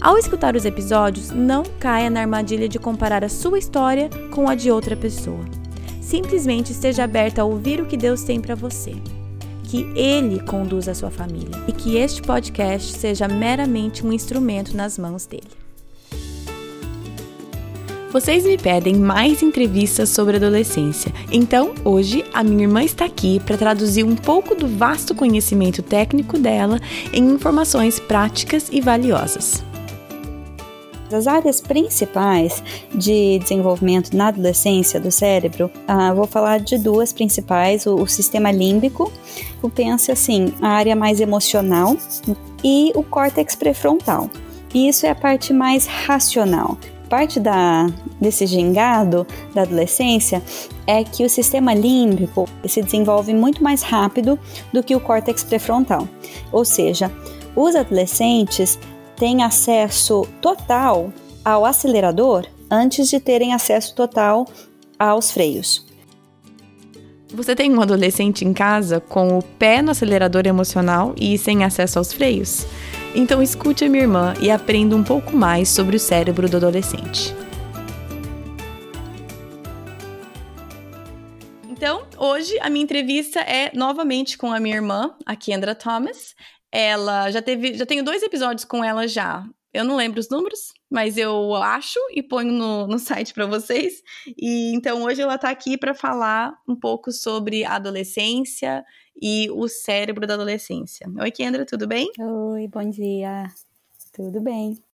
Ao escutar os episódios, não caia na armadilha de comparar a sua história com a de outra pessoa. Simplesmente esteja aberta a ouvir o que Deus tem para você. Que Ele conduza a sua família e que este podcast seja meramente um instrumento nas mãos dele. Vocês me pedem mais entrevistas sobre adolescência, então hoje a minha irmã está aqui para traduzir um pouco do vasto conhecimento técnico dela em informações práticas e valiosas. As áreas principais de desenvolvimento na adolescência do cérebro, uh, vou falar de duas principais: o, o sistema límbico, que pensa assim, a área mais emocional, e o córtex pré-frontal. E isso é a parte mais racional. Parte da, desse gingado da adolescência é que o sistema límbico se desenvolve muito mais rápido do que o córtex pré-frontal. Ou seja, os adolescentes têm acesso total ao acelerador antes de terem acesso total aos freios. Você tem um adolescente em casa com o pé no acelerador emocional e sem acesso aos freios? Então escute a minha irmã e aprenda um pouco mais sobre o cérebro do adolescente. Então, hoje a minha entrevista é novamente com a minha irmã, a Kendra Thomas. Ela já teve, já tenho dois episódios com ela já. Eu não lembro os números, mas eu acho e ponho no, no site para vocês. E então hoje ela está aqui para falar um pouco sobre adolescência e o cérebro da adolescência. Oi, Kendra, tudo bem? Oi, bom dia. Tudo bem.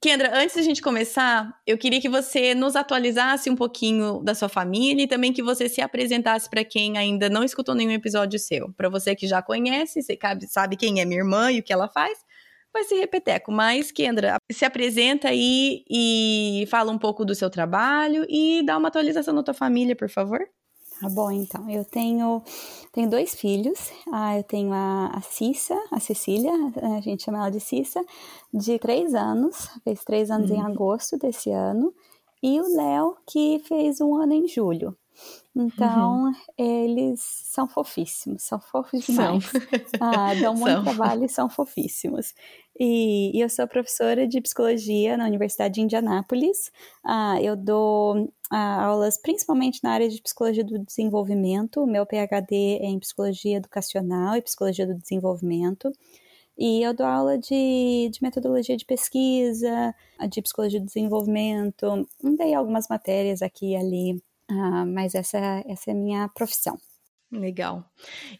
Kendra, antes da gente começar, eu queria que você nos atualizasse um pouquinho da sua família e também que você se apresentasse para quem ainda não escutou nenhum episódio seu. Para você que já conhece, você sabe quem é minha irmã e o que ela faz, vai ser repeteco. Mas, Kendra, se apresenta aí e fala um pouco do seu trabalho e dá uma atualização da tua família, por favor. Tá bom, então. Eu tenho, tenho dois filhos. Ah, eu tenho a, a Cissa, a Cecília, a gente chama ela de Cissa, de três anos, fez três anos uhum. em agosto desse ano, e o Léo, que fez um ano em julho. Então, uhum. eles são fofíssimos, são fofos demais. São. Ah, dão muito são. trabalho e são fofíssimos. E, e, eu sou professora de psicologia na Universidade de Indianápolis. Ah, eu dou aulas principalmente na área de psicologia do desenvolvimento. O meu PhD é em psicologia educacional e psicologia do desenvolvimento. E eu dou aula de, de metodologia de pesquisa, de psicologia do desenvolvimento. Dei algumas matérias aqui e ali ah, mas essa, essa é a minha profissão. Legal.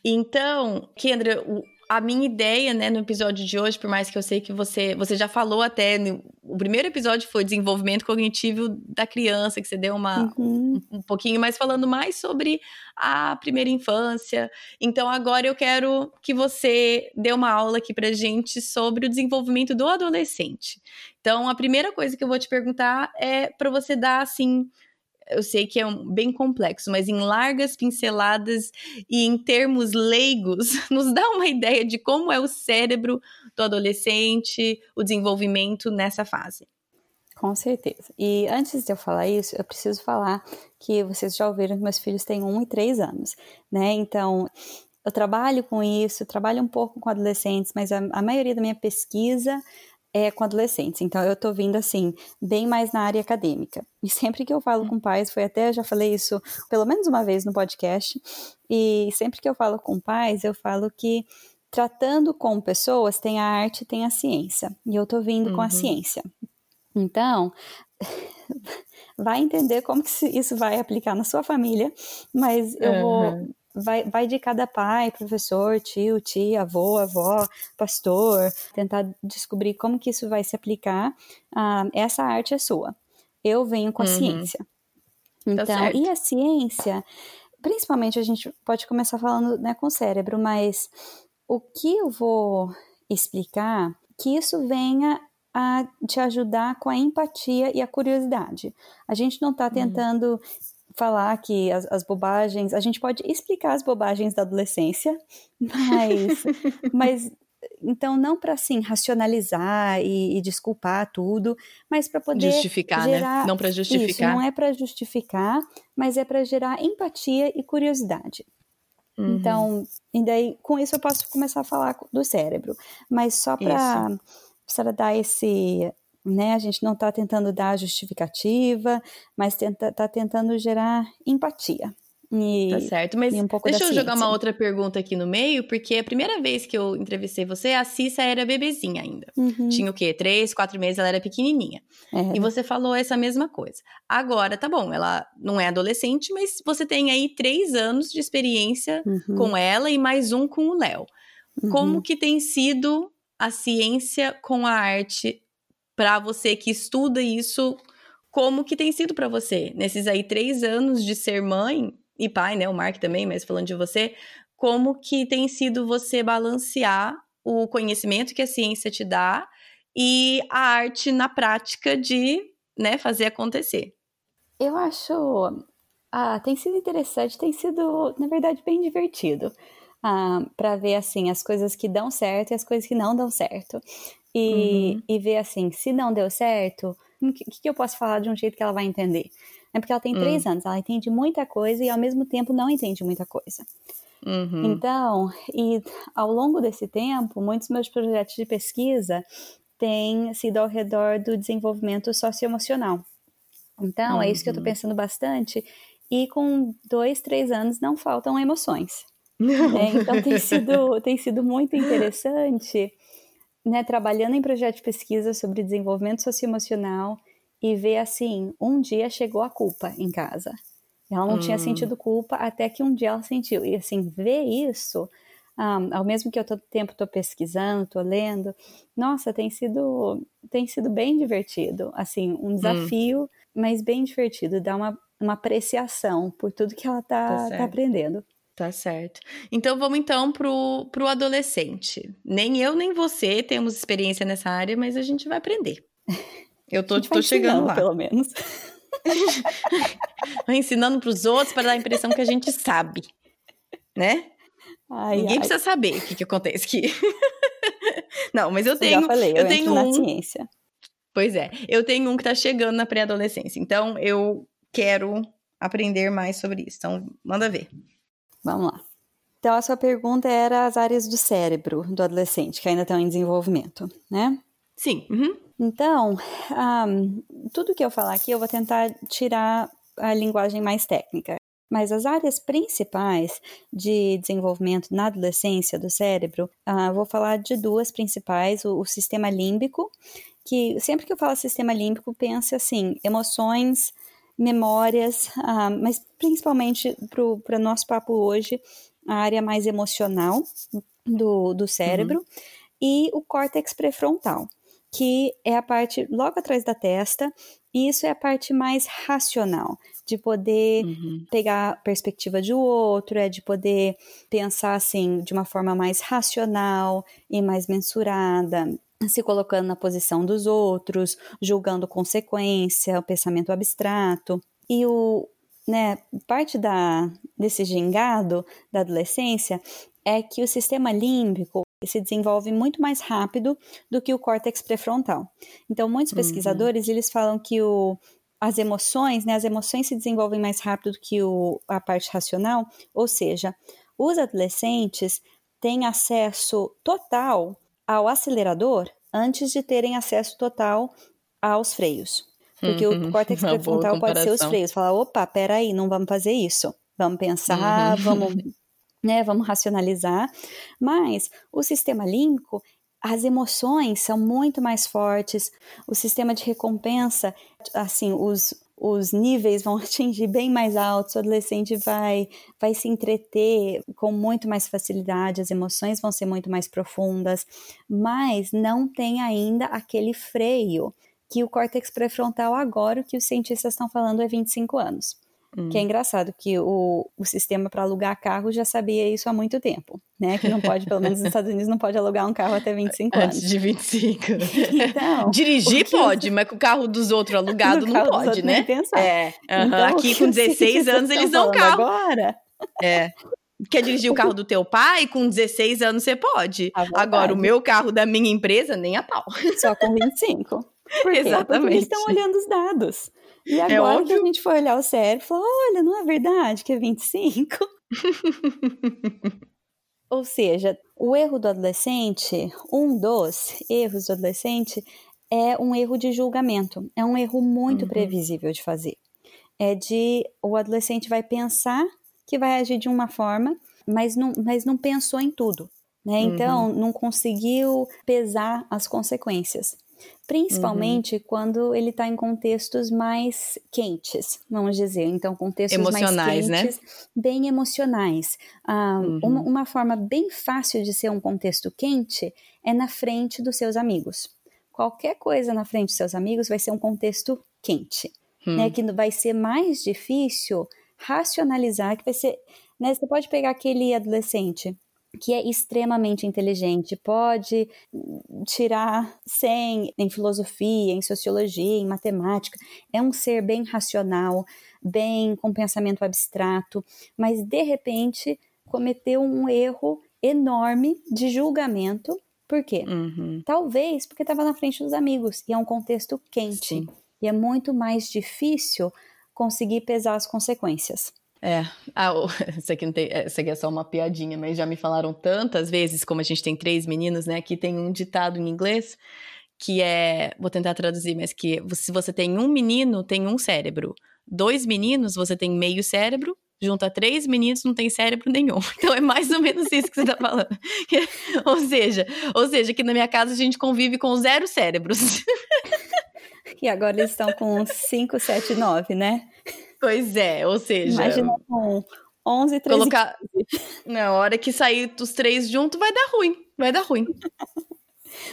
Então, Kendra, a minha ideia, né, no episódio de hoje, por mais que eu sei que você, você já falou até, no, o primeiro episódio foi desenvolvimento cognitivo da criança, que você deu uma, uhum. um, um, pouquinho, mais falando mais sobre a primeira infância. Então agora eu quero que você dê uma aula aqui pra gente sobre o desenvolvimento do adolescente. Então a primeira coisa que eu vou te perguntar é para você dar, assim, eu sei que é um, bem complexo, mas em largas pinceladas e em termos leigos, nos dá uma ideia de como é o cérebro do adolescente, o desenvolvimento nessa fase. Com certeza. E antes de eu falar isso, eu preciso falar que vocês já ouviram que meus filhos têm um e três anos, né? Então, eu trabalho com isso, trabalho um pouco com adolescentes, mas a, a maioria da minha pesquisa é com adolescentes. Então eu tô vindo assim, bem mais na área acadêmica. E sempre que eu falo com pais, foi até já falei isso pelo menos uma vez no podcast, e sempre que eu falo com pais, eu falo que tratando com pessoas tem a arte, tem a ciência. E eu tô vindo uhum. com a uhum. ciência. Então, vai entender como que isso vai aplicar na sua família, mas eu uhum. vou vai, vai de cada pai, professor, tio, tia, avô, avó, pastor, tentar descobrir como que isso vai se aplicar. Ah, essa arte é sua. Eu venho com a uhum. ciência. Tá então, tá e a ciência, principalmente a gente pode começar falando né, com o cérebro, mas o que eu vou explicar, que isso venha a te ajudar com a empatia e a curiosidade. A gente não está uhum. tentando uhum. Falar que as, as, bobagens, a gente pode explicar as bobagens da adolescência, mas, mas então não para assim racionalizar e, e, desculpar tudo, mas para poder justificar, né? gerar, né? Não para justificar. Isso, não é para justificar, mas é para gerar empatia e curiosidade. Uhum. Então, e daí com isso eu posso começar a falar do cérebro, mas só para para dar esse, né? A gente não está tentando dar justificativa, mas está tenta, tentando gerar empatia. E, tá certo, mas um deixa eu jogar uma outra pergunta aqui no meio, porque a primeira vez que eu entrevistei você, a Cissa era bebezinha ainda. Uhum. Tinha o quê? Três, quatro meses, ela era pequenininha. É. E você falou essa mesma coisa. Agora, tá bom, ela não é adolescente, mas você tem aí três anos de experiência uhum. com ela e mais um com o Léo. Uhum. Como que tem sido a ciência com a arte para você que estuda isso? Como que tem sido para você nesses aí três anos de ser mãe e pai, né? O Mark também, mas falando de você, como que tem sido você balancear o conhecimento que a ciência te dá e a arte na prática de, né, fazer acontecer? Eu acho, ah, tem sido interessante, tem sido, na verdade, bem divertido. Ah, para ver assim as coisas que dão certo e as coisas que não dão certo e, uhum. e ver assim se não deu certo o que, que eu posso falar de um jeito que ela vai entender é porque ela tem três hum. anos, ela entende muita coisa e ao mesmo tempo não entende muita coisa. Uhum. Então, e ao longo desse tempo, muitos meus projetos de pesquisa têm sido ao redor do desenvolvimento socioemocional. Então, uhum. é isso que eu estou uhum. pensando bastante. E com dois, três anos não faltam emoções. Né? Então, tem sido, tem sido muito interessante, né, trabalhando em projeto de pesquisa sobre desenvolvimento socioemocional e ver assim, um dia chegou a culpa em casa. Ela não hum. tinha sentido culpa até que um dia ela sentiu. E assim, ver isso, um, ao mesmo que eu todo tempo estou pesquisando, estou lendo, nossa, tem sido, tem sido bem divertido. Assim, um hum. desafio, hum. mas bem divertido. Dá uma, uma apreciação por tudo que ela está tá, tá aprendendo. Tá certo. Então vamos então pro, pro adolescente. Nem eu nem você temos experiência nessa área, mas a gente vai aprender. Eu tô, tô chegando lá. Pelo menos. ensinando para os outros para dar a impressão que a gente sabe, né? Ai, Ninguém ai. precisa saber o que, que acontece aqui. Não, mas eu Você tenho. Já falei, eu, eu tenho um... na ciência. Pois é, eu tenho um que está chegando na pré-adolescência, então eu quero aprender mais sobre isso. Então, manda ver. Vamos lá. Então, a sua pergunta era as áreas do cérebro do adolescente, que ainda estão em desenvolvimento, né? Sim. Uhum. Então, um, tudo que eu falar aqui eu vou tentar tirar a linguagem mais técnica. Mas as áreas principais de desenvolvimento na adolescência do cérebro, uh, vou falar de duas principais: o, o, sistema límbico, que sempre que eu falo sistema límbico, pense assim: emoções, memórias, uh, mas principalmente para o nosso papo hoje, a área mais emocional do, do cérebro, uhum. e o córtex pré-frontal que é a parte logo atrás da testa, e isso é a parte mais racional, de poder uhum. pegar a perspectiva de outro, é de poder pensar assim de uma forma mais racional e mais mensurada, se colocando na posição dos outros, julgando consequência, o pensamento abstrato. E o, né, parte da, desse gingado da adolescência é que o sistema límbico se desenvolve muito mais rápido do que o córtex pré-frontal. Então, muitos uhum. pesquisadores uhum. eles falam que o, as emoções, né, as emoções se desenvolvem mais rápido do que o, a parte racional, ou seja, os adolescentes têm acesso total ao acelerador antes de terem acesso total aos freios. Porque uhum. o córtex pré-frontal pode ser os freios. Falar, opa, peraí, não vamos fazer isso. Vamos pensar, uhum. vamos né? Vamos racionalizar. Mas o sistema límbico, as emoções são muito mais fortes. O sistema de recompensa, assim, os os níveis vão atingir bem mais altos, o adolescente vai, vai se entreter com muito mais facilidade, as emoções vão ser muito mais profundas, mas não tem ainda aquele freio que o córtex pré-frontal agora, o que os cientistas estão falando é 25 anos. Hum. Que é engraçado que o, o sistema para alugar carro já sabia isso há muito tempo, né? Que não pode, pelo menos nos Estados Unidos, não pode alugar um carro até 25 anos. Antes de 25. Então, Dirigir pode, mas com o carro dos outros alugado não pode, né? É. Uhum. Então, Aqui com 16 anos eles dão carro. Agora. É. Quer dirigir o carro do teu pai? Com 16 anos você pode. Agora, o meu carro da minha empresa, nem a pau. Só com 25. Por Exatamente. Porque eles estão olhando os dados. E é agora é que a gente foi olhar o sério, falou: olha, não é verdade que é 25? Ou seja, o erro do adolescente, um dos erros do adolescente, é um erro de julgamento. É um erro muito uhum. previsível de fazer. É de o adolescente vai pensar que vai agir de uma forma, mas não, mas não pensou em tudo. Né? Então, uhum. não conseguiu pesar as consequências. Principalmente uhum. quando ele está em contextos mais quentes, vamos dizer. Então, contextos emocionais, mais né? quentes, né? bem emocionais. Ah, uhum. uma, uma forma bem fácil de ser um contexto quente é na frente dos seus amigos. Qualquer coisa na frente dos seus amigos vai ser um contexto quente. Né? Hum. Né? Que vai ser mais difícil racionalizar, que vai ser. Né, você pode pegar aquele adolescente que é extremamente inteligente, pode tirar 100 em filosofia, em sociologia, em matemática, é um ser bem racional, bem com pensamento abstrato, mas de repente cometeu um erro enorme de julgamento. Por quê? Uhum. Talvez porque estava na frente dos amigos e é um contexto quente. Sim. E é muito mais difícil conseguir pesar as consequências. É, ah, isso, aqui não tem, é, isso aqui é só uma piadinha, mas já me falaram tantas vezes, como a gente tem três meninos, né, que tem um ditado em inglês que é, vou tentar traduzir, mas que se você tem um menino, tem um cérebro. Dois meninos, você tem meio cérebro. Junta três meninos, não tem cérebro nenhum. Então é mais ou menos isso que você tá falando. ou seja, ou seja, que na minha casa a gente convive com zero cérebros. E agora eles estão com 5, 7, 9, né? Pois é, ou seja. Imagina com 11, 13. Colocar. Na hora que sair os três juntos, vai dar ruim. Vai dar ruim.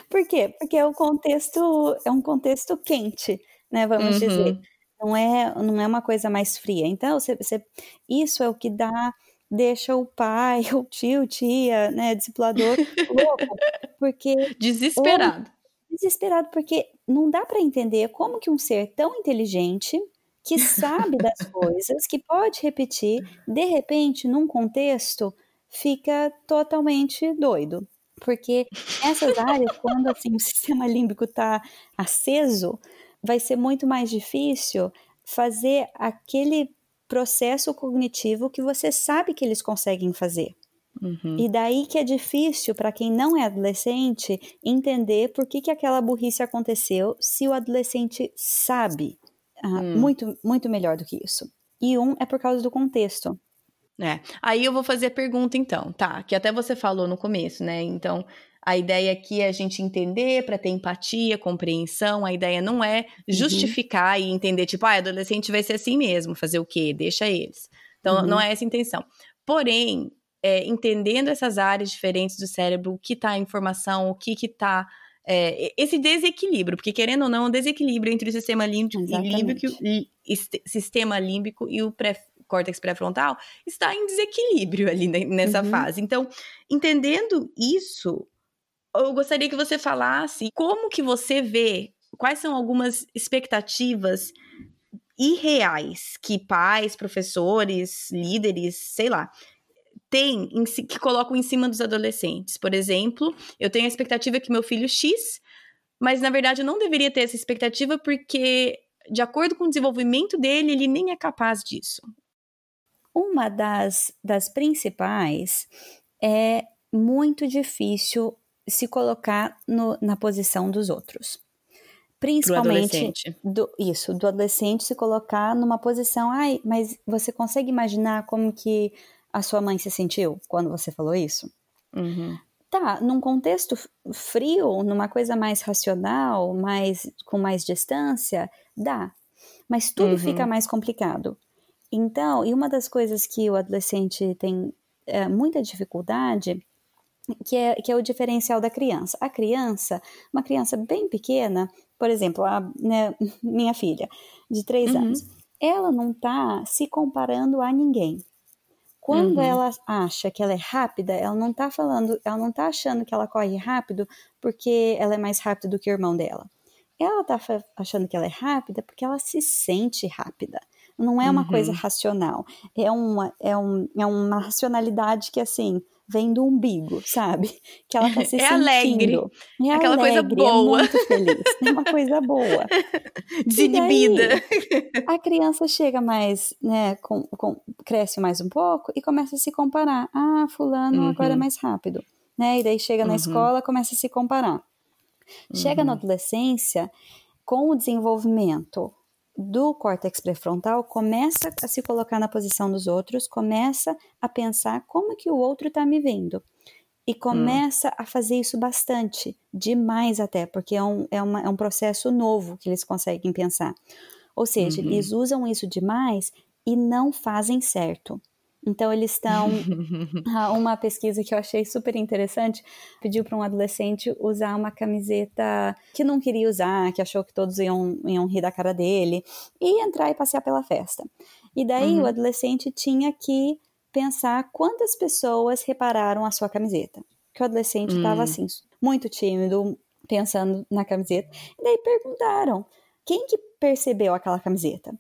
Por quê? Porque é um contexto, é um contexto quente, né? Vamos uhum. dizer. Não é, não é uma coisa mais fria. Então, você, você, isso é o que dá, deixa o pai, o tio, tia, né, discipulador louco. Porque. Desesperado. Ou, desesperado, porque não dá para entender como que um ser tão inteligente que sabe das coisas, que pode repetir, de repente, num contexto, fica totalmente doido. Porque essas áreas, quando assim, o sistema límbico está aceso, vai ser muito mais difícil fazer aquele processo cognitivo que você sabe que eles conseguem fazer. Uhum. E daí que é difícil para quem não é adolescente entender por que, que aquela burrice aconteceu se o adolescente sabe Uh, hum. Muito, muito melhor do que isso. E um é por causa do contexto. É. Aí eu vou fazer a pergunta, então, tá? Que até você falou no começo, né? Então, a ideia aqui é a gente entender para ter empatia, compreensão. A ideia não é uhum. justificar uhum. e entender, tipo, ah, adolescente vai ser assim mesmo, fazer o quê? Deixa eles. Então, uhum. não é essa a intenção. Porém, é, entendendo essas áreas diferentes do cérebro, o que tá a informação, o que que tá é, esse desequilíbrio, porque querendo ou não, o desequilíbrio entre o sistema límbico, límbico e, e, sistema límbico e o pré, córtex pré-frontal está em desequilíbrio ali nessa uhum. fase. Então, entendendo isso, eu gostaria que você falasse como que você vê, quais são algumas expectativas irreais que pais, professores, líderes, sei lá, tem que colocam em cima dos adolescentes. Por exemplo, eu tenho a expectativa que meu filho X, mas na verdade eu não deveria ter essa expectativa porque, de acordo com o desenvolvimento dele, ele nem é capaz disso. Uma das, das principais é muito difícil se colocar no, na posição dos outros. Principalmente do, isso, do adolescente se colocar numa posição, ai, mas você consegue imaginar como que a sua mãe se sentiu quando você falou isso? Uhum. Tá, num contexto frio, numa coisa mais racional, mais com mais distância, dá. Mas tudo uhum. fica mais complicado. Então, e uma das coisas que o adolescente tem é, muita dificuldade, que é, que é o diferencial da criança. A criança, uma criança bem pequena, por exemplo, a né, minha filha, de três uhum. anos, ela não está se comparando a ninguém. Quando uhum. ela acha que ela é rápida, ela não tá falando, ela não tá achando que ela corre rápido porque ela é mais rápida do que o irmão dela. Ela tá achando que ela é rápida porque ela se sente rápida. Não é uma uhum. coisa racional. É uma, é, um, é uma racionalidade que, assim, vem do umbigo, sabe? Que ela tá se é sentindo. Alegre. É Aquela alegre, coisa boa. É muito feliz. É uma coisa boa. Desinibida. a criança chega mais, né, com, com, cresce mais um pouco e começa a se comparar. Ah, fulano uhum. agora é mais rápido. Né? E daí chega na uhum. escola, começa a se comparar. Chega na uhum. adolescência, com o desenvolvimento do córtex pré-frontal começa a se colocar na posição dos outros, começa a pensar como que o outro está me vendo. E começa hum. a fazer isso bastante, demais até, porque é um, é, uma, é um processo novo que eles conseguem pensar. Ou seja, uhum. eles usam isso demais e não fazem certo. Então, eles estão. Uma pesquisa que eu achei super interessante pediu para um adolescente usar uma camiseta que não queria usar, que achou que todos iam, iam rir da cara dele, e entrar e passear pela festa. E daí uhum. o adolescente tinha que pensar quantas pessoas repararam a sua camiseta. Que o adolescente estava uhum. assim, muito tímido, pensando na camiseta. E daí perguntaram: quem que percebeu aquela camiseta?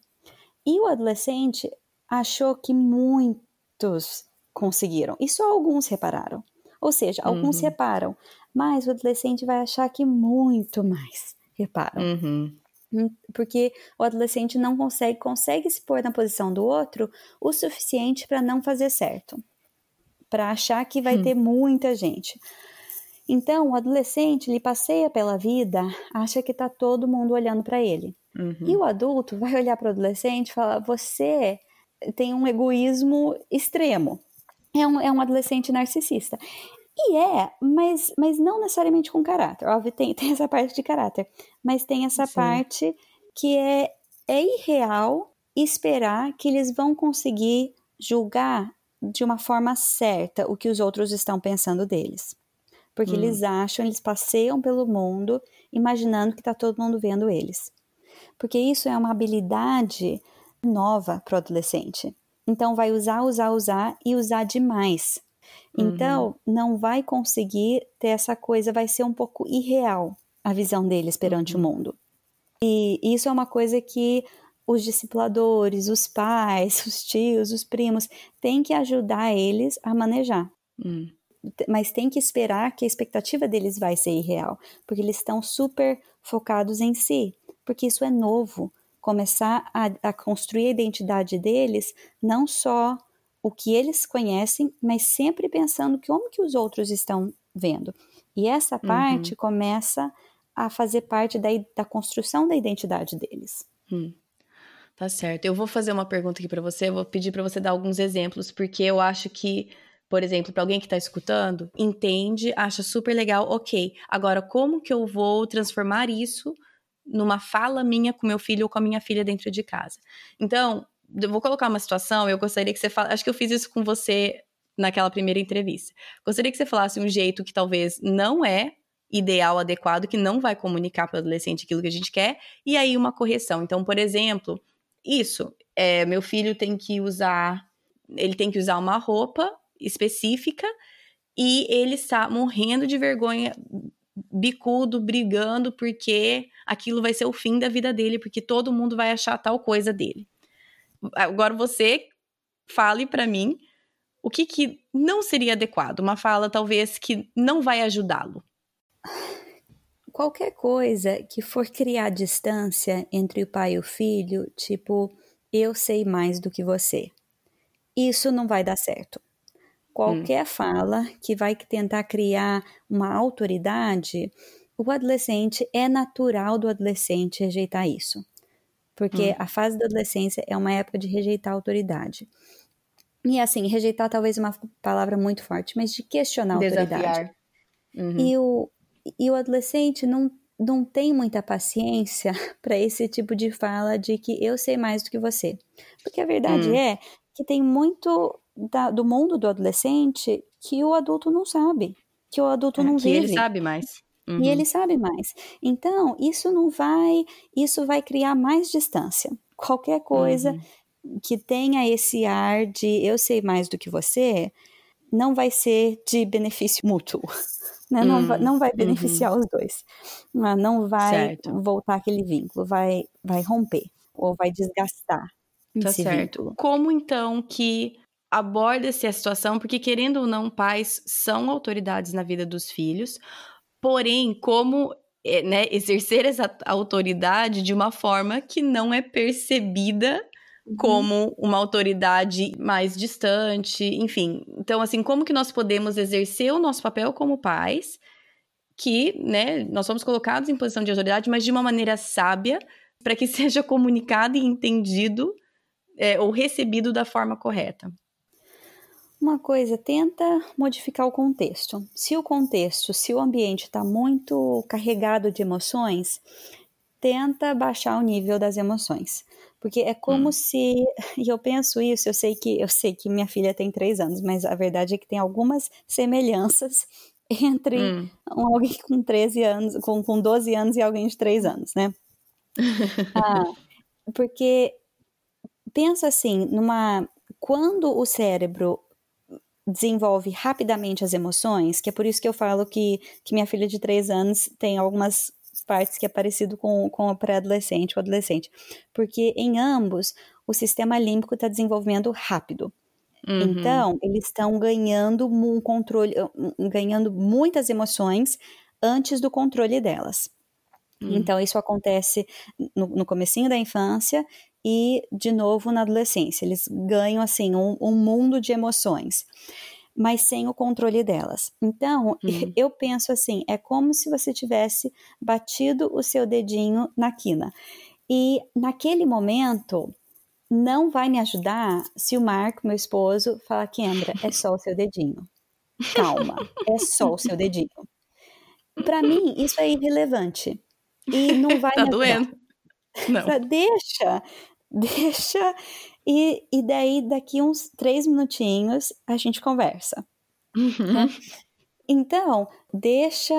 E o adolescente achou que muito muitos conseguiram e só alguns repararam. Ou seja, alguns uhum. reparam, mas o adolescente vai achar que muito mais reparam. Uhum. Hum, porque o adolescente não consegue, consegue se pôr na posição do outro o suficiente para não fazer certo, para achar que vai hum. ter muita gente. Então, o adolescente ele passeia pela vida, acha que está todo mundo olhando para ele. Uhum. E o adulto vai olhar para o adolescente e falar: Você tem um egoísmo extremo. É um, é um adolescente narcisista. E é, mas, mas não necessariamente com caráter. Óbvio, tem, tem essa parte de caráter. Mas tem essa Sim. parte que é, é irreal esperar que eles vão conseguir julgar de uma forma certa o que os outros estão pensando deles. Porque hum. eles acham, eles passeiam pelo mundo imaginando que está todo mundo vendo eles. Porque isso é uma habilidade nova para o adolescente. Então, vai usar, usar, usar e usar demais. Então, uhum. não vai conseguir ter essa coisa, vai ser um pouco irreal a visão deles perante uhum. o mundo. E isso é uma coisa que os discipuladores, os pais, os tios, os primos, têm que ajudar eles a manejar. Uhum. Mas tem que esperar que a expectativa deles vai ser irreal, porque eles estão super focados em si, porque isso é novo começar a, a construir a identidade deles, não só o que eles conhecem, mas sempre pensando como que os outros estão vendo. E essa parte uhum. começa a fazer parte da, da construção da identidade deles. Hum. Tá certo. Eu vou fazer uma pergunta aqui para você, eu vou pedir para você dar alguns exemplos, porque eu acho que, por exemplo, para alguém que está escutando, entende, acha super legal, ok. Agora, como que eu vou transformar isso numa fala minha com meu filho ou com a minha filha dentro de casa. Então, eu vou colocar uma situação, eu gostaria que você falasse, acho que eu fiz isso com você naquela primeira entrevista. Gostaria que você falasse um jeito que talvez não é ideal, adequado, que não vai comunicar para o adolescente aquilo que a gente quer, e aí uma correção. Então, por exemplo, isso, é, meu filho tem que usar, ele tem que usar uma roupa específica e ele está morrendo de vergonha bicudo, brigando, porque aquilo vai ser o fim da vida dele, porque todo mundo vai achar tal coisa dele. Agora você fale para mim o que, que não seria adequado, uma fala talvez que não vai ajudá-lo. Qualquer coisa que for criar distância entre o pai e o filho, tipo, eu sei mais do que você. Isso não vai dar certo. Qualquer hum. fala que vai tentar criar uma autoridade, o adolescente é natural do adolescente rejeitar isso. Porque hum. a fase da adolescência é uma época de rejeitar a autoridade. E assim, rejeitar talvez uma palavra muito forte, mas de questionar a autoridade. Uhum. E, o, e o adolescente não, não tem muita paciência para esse tipo de fala de que eu sei mais do que você. Porque a verdade hum. é que tem muito da, do mundo do adolescente que o adulto não sabe, que o adulto é, não que vive. ele sabe mais. Uhum. E ele sabe mais. Então, isso não vai, isso vai criar mais distância. qualquer coisa uhum. que tenha esse ar de eu sei mais do que você, não vai ser de benefício mútuo. Né? Uhum. Não, vai, não vai beneficiar uhum. os dois. Ah, não vai certo. voltar aquele vínculo, vai, vai romper ou vai desgastar. Tá certo. Vínculo. Como então que aborda-se a situação? Porque, querendo ou não, pais são autoridades na vida dos filhos, porém, como é, né, exercer essa autoridade de uma forma que não é percebida uhum. como uma autoridade mais distante, enfim. Então, assim, como que nós podemos exercer o nosso papel como pais, que, né, nós somos colocados em posição de autoridade, mas de uma maneira sábia, para que seja comunicado e entendido é, ou recebido da forma correta. Uma coisa, tenta modificar o contexto. Se o contexto, se o ambiente está muito carregado de emoções, tenta baixar o nível das emoções. Porque é como hum. se, e eu penso isso, eu sei que eu sei que minha filha tem três anos, mas a verdade é que tem algumas semelhanças entre hum. alguém com 13 anos, com, com 12 anos e alguém de 3 anos, né? ah, porque pensa assim, numa quando o cérebro desenvolve rapidamente as emoções, que é por isso que eu falo que, que minha filha de três anos tem algumas partes que é parecido com, com o pré-adolescente ou adolescente, porque em ambos o sistema límbico está desenvolvendo rápido. Uhum. Então, eles estão ganhando um controle, ganhando muitas emoções antes do controle delas. Uhum. Então, isso acontece no, no comecinho da infância e de novo na adolescência. Eles ganham assim um, um mundo de emoções, mas sem o controle delas. Então, uhum. eu penso assim, é como se você tivesse batido o seu dedinho na quina. E naquele momento, não vai me ajudar se o Marco, meu esposo, falar, Kendra, é só o seu dedinho. Calma, é só o seu dedinho. Para mim, isso é irrelevante. E não vai tá doendo. Não. deixa, deixa e, e daí daqui uns três minutinhos a gente conversa. Uhum. Né? Então, deixa,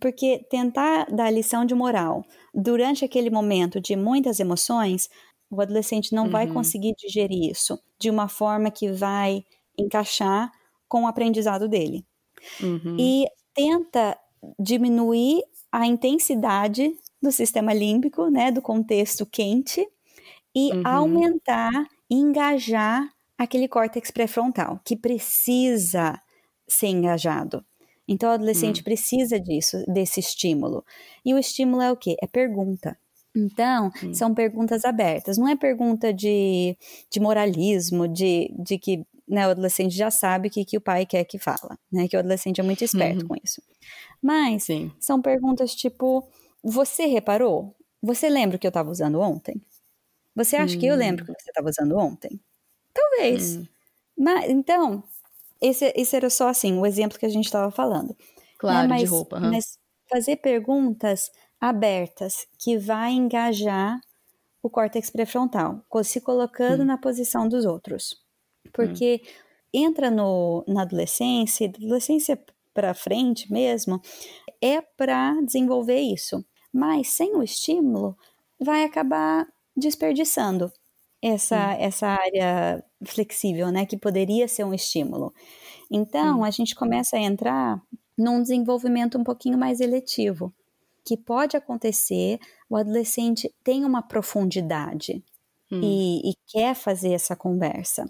porque tentar dar lição de moral durante aquele momento de muitas emoções, o adolescente não uhum. vai conseguir digerir isso de uma forma que vai encaixar com o aprendizado dele. Uhum. E tenta diminuir a intensidade do sistema límbico, né, do contexto quente, e uhum. aumentar, engajar aquele córtex pré-frontal, que precisa ser engajado. Então, o adolescente uhum. precisa disso, desse estímulo. E o estímulo é o quê? É pergunta. Então, uhum. são perguntas abertas. Não é pergunta de, de moralismo, de, de que né, o adolescente já sabe o que, que o pai quer que fala, né? Que o adolescente é muito esperto uhum. com isso. Mas Sim. são perguntas tipo: você reparou? Você lembra o que eu estava usando ontem? Você acha hum. que eu lembro que você estava usando ontem? Talvez. Hum. Mas, então, esse, esse era só assim, o exemplo que a gente estava falando. Claro, né? mas, de roupa. Uhum. Mas fazer perguntas abertas que vai engajar o córtex pré-frontal, se colocando hum. na posição dos outros. Porque hum. entra no, na adolescência, adolescência para frente mesmo, é para desenvolver isso. Mas sem o estímulo, vai acabar desperdiçando essa, essa área flexível, né, que poderia ser um estímulo. Então, a gente começa a entrar num desenvolvimento um pouquinho mais eletivo, que pode acontecer, o adolescente tem uma profundidade hum. e, e quer fazer essa conversa,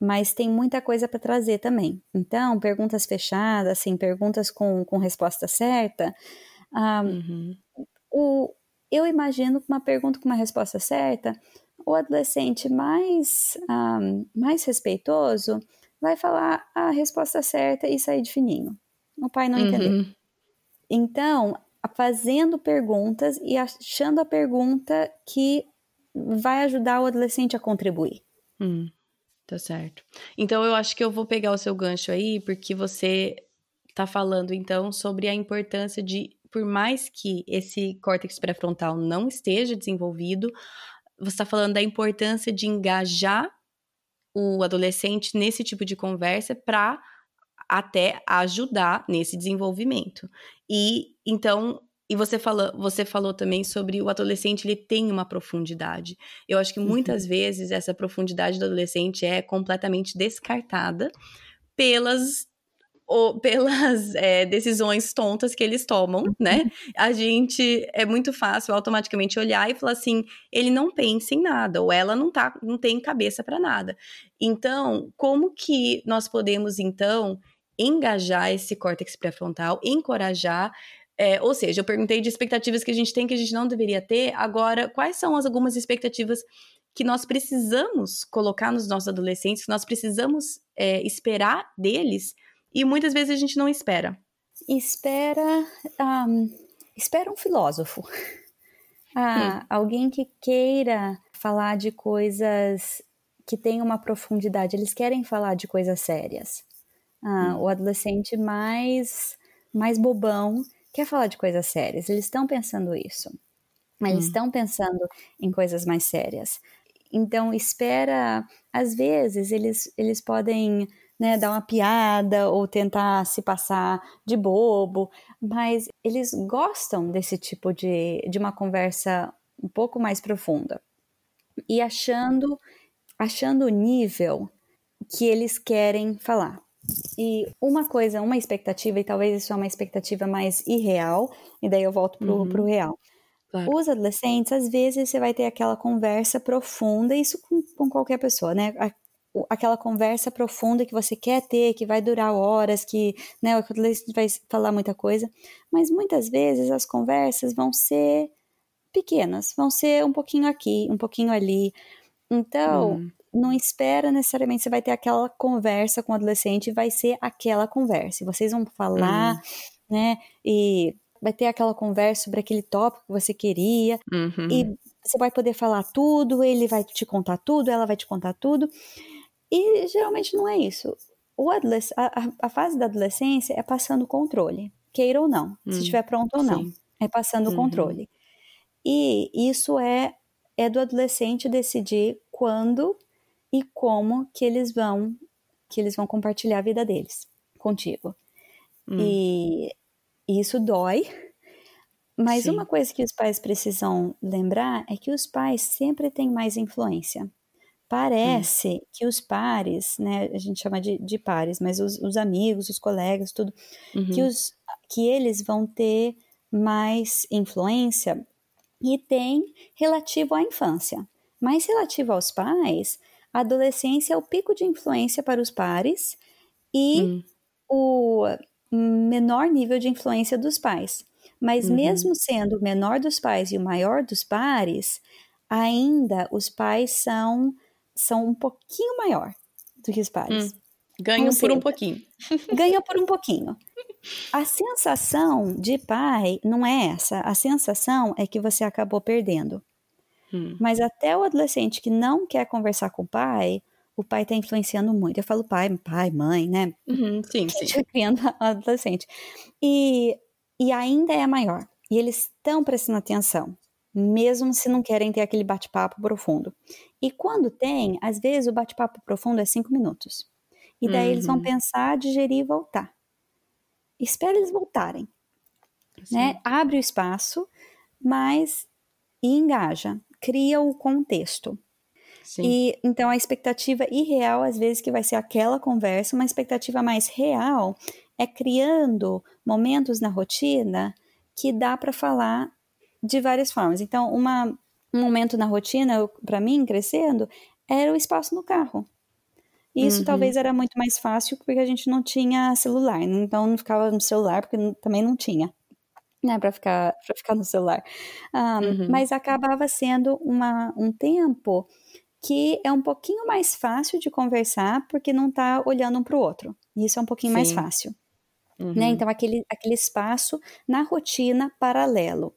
mas tem muita coisa para trazer também. Então, perguntas fechadas, assim, perguntas com, com resposta certa, um, ah, uhum. O, eu imagino que uma pergunta com uma resposta certa, o adolescente mais, um, mais respeitoso vai falar a resposta certa e sair de fininho. O pai não uhum. entendeu. Então, fazendo perguntas e achando a pergunta que vai ajudar o adolescente a contribuir. Hum, tá certo. Então, eu acho que eu vou pegar o seu gancho aí, porque você tá falando, então, sobre a importância de por mais que esse córtex pré-frontal não esteja desenvolvido, você está falando da importância de engajar o adolescente nesse tipo de conversa para até ajudar nesse desenvolvimento. E então e você falou, você falou também sobre o adolescente, ele tem uma profundidade. Eu acho que muitas uhum. vezes essa profundidade do adolescente é completamente descartada pelas ou pelas é, decisões tontas que eles tomam, né? Uhum. A gente é muito fácil automaticamente olhar e falar assim, ele não pensa em nada, ou ela não tá, não tem cabeça para nada. Então, como que nós podemos então engajar esse córtex pré-frontal, encorajar é, ou seja, eu perguntei de expectativas que a gente tem que a gente não deveria ter. Agora, quais são as algumas expectativas que nós precisamos colocar nos nossos adolescentes, que nós precisamos é, esperar deles e muitas vezes a gente não espera? Espera, um, espera um filósofo, ah, hum. alguém que queira falar de coisas que têm uma profundidade. Eles querem falar de coisas sérias. Ah, hum. O adolescente mais mais bobão quer falar de coisas sérias, eles estão pensando isso. Eles hum. estão pensando em coisas mais sérias. Então, espera. Às vezes, eles, eles podem né, dar uma piada ou tentar se passar de bobo, mas eles gostam desse tipo de, de uma conversa um pouco mais profunda. E achando, achando o nível que eles querem falar. E uma coisa, uma expectativa, e talvez isso é uma expectativa mais irreal, e daí eu volto pro, uhum. pro real. Claro. Os adolescentes, às vezes, você vai ter aquela conversa profunda, isso com, com qualquer pessoa, né? Aquela conversa profunda que você quer ter, que vai durar horas, que né, o adolescente vai falar muita coisa, mas muitas vezes as conversas vão ser pequenas, vão ser um pouquinho aqui, um pouquinho ali. Então, hum não espera necessariamente você vai ter aquela conversa com o adolescente, vai ser aquela conversa. Vocês vão falar, uhum. né? E vai ter aquela conversa sobre aquele tópico que você queria. Uhum. E você vai poder falar tudo, ele vai te contar tudo, ela vai te contar tudo. E geralmente não é isso. A, a, fase da adolescência é passando o controle, queira ou não, se hum, estiver pronto ou não. Sim. É passando o uhum. controle. E isso é, é do adolescente decidir quando e como que eles vão que eles vão compartilhar a vida deles contigo. Hum. E, e isso dói. Mas Sim. uma coisa que os pais precisam lembrar é que os pais sempre têm mais influência. Parece hum. que os pares, né, a gente chama de, de pares, mas os, os amigos, os colegas, tudo, uhum. que, os, que eles vão ter mais influência e tem relativo à infância. Mas relativo aos pais, a adolescência é o pico de influência para os pares e hum. o menor nível de influência dos pais. Mas uhum. mesmo sendo o menor dos pais e o maior dos pares, ainda os pais são, são um pouquinho maior do que os pares. Hum. Ganham por um pouquinho. Ganham por um pouquinho. A sensação de pai não é essa. A sensação é que você acabou perdendo. Hum. Mas até o adolescente que não quer conversar com o pai, o pai está influenciando muito. Eu falo pai, pai, mãe, né? Uhum, sim, sim. Criando adolescente. E, e ainda é maior. E eles estão prestando atenção, mesmo se não querem ter aquele bate-papo profundo. E quando tem, às vezes o bate-papo profundo é cinco minutos. E daí uhum. eles vão uhum. pensar, digerir e voltar. Espera eles voltarem. Né? Abre o espaço, mas e engaja cria o contexto. Sim. E então a expectativa irreal, às vezes, que vai ser aquela conversa, uma expectativa mais real é criando momentos na rotina que dá para falar de várias formas. Então, uma, um momento na rotina, para mim, crescendo, era o espaço no carro. Isso uhum. talvez era muito mais fácil porque a gente não tinha celular, então não ficava no celular porque também não tinha né, para ficar, para ficar no celular. Um, uhum. Mas acabava sendo uma, um tempo que é um pouquinho mais fácil de conversar porque não está olhando um para o outro. Isso é um pouquinho Sim. mais fácil. Né? Uhum. Né? Então, aquele, aquele espaço na rotina paralelo.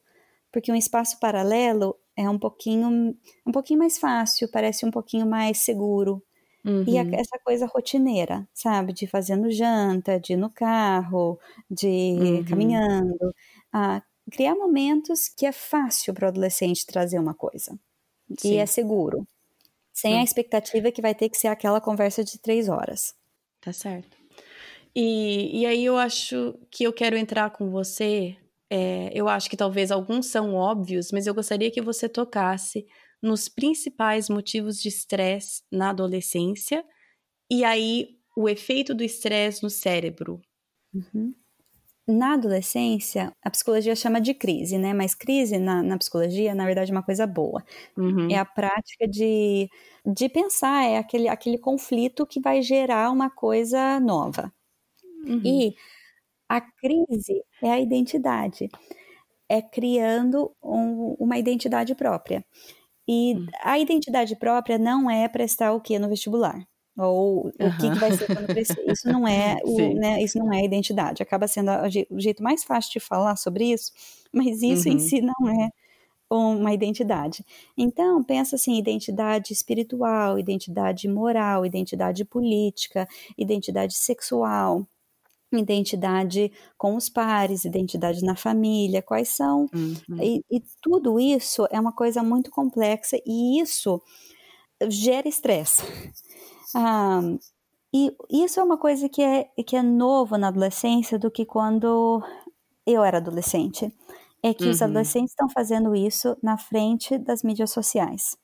Porque um espaço paralelo é um pouquinho, um pouquinho mais fácil, parece um pouquinho mais seguro. Uhum. E a, uhum. essa coisa rotineira, sabe? De fazendo janta, de ir no carro, de uhum. caminhando a criar momentos que é fácil para o adolescente trazer uma coisa Sim. e é seguro, sem a expectativa que vai ter que ser aquela conversa de três horas. Tá certo. E, e aí eu acho que eu quero entrar com você é, eu acho que talvez alguns são óbvios, mas eu gostaria que você tocasse nos principais motivos de estresse na adolescência e aí o efeito do estresse no cérebro. Uhum. Na adolescência, a psicologia chama de crise, né? Mas crise na, na psicologia, na verdade, é uma coisa boa. Uhum. É a prática de, de pensar, é aquele, aquele conflito que vai gerar uma coisa nova. Uhum. E a crise é a identidade. É criando um, uma identidade própria. E uhum. a identidade própria não é prestar o que no vestibular ou o que, que, vai ser quando crescer. Isso não é o, né, isso não é identidade. Acaba sendo o jeito mais fácil de falar sobre isso, mas isso uhum. em si não é uma identidade. Então, pensa assim, identidade espiritual, identidade moral, identidade política, identidade sexual, identidade com os pares, identidade na família, quais são. Uhum. E, e tudo isso é uma coisa muito complexa e isso gera estresse. Ah, e isso é uma coisa que é, que é novo na adolescência do que quando eu era adolescente. É que uhum. os adolescentes estão fazendo isso na frente das mídias sociais.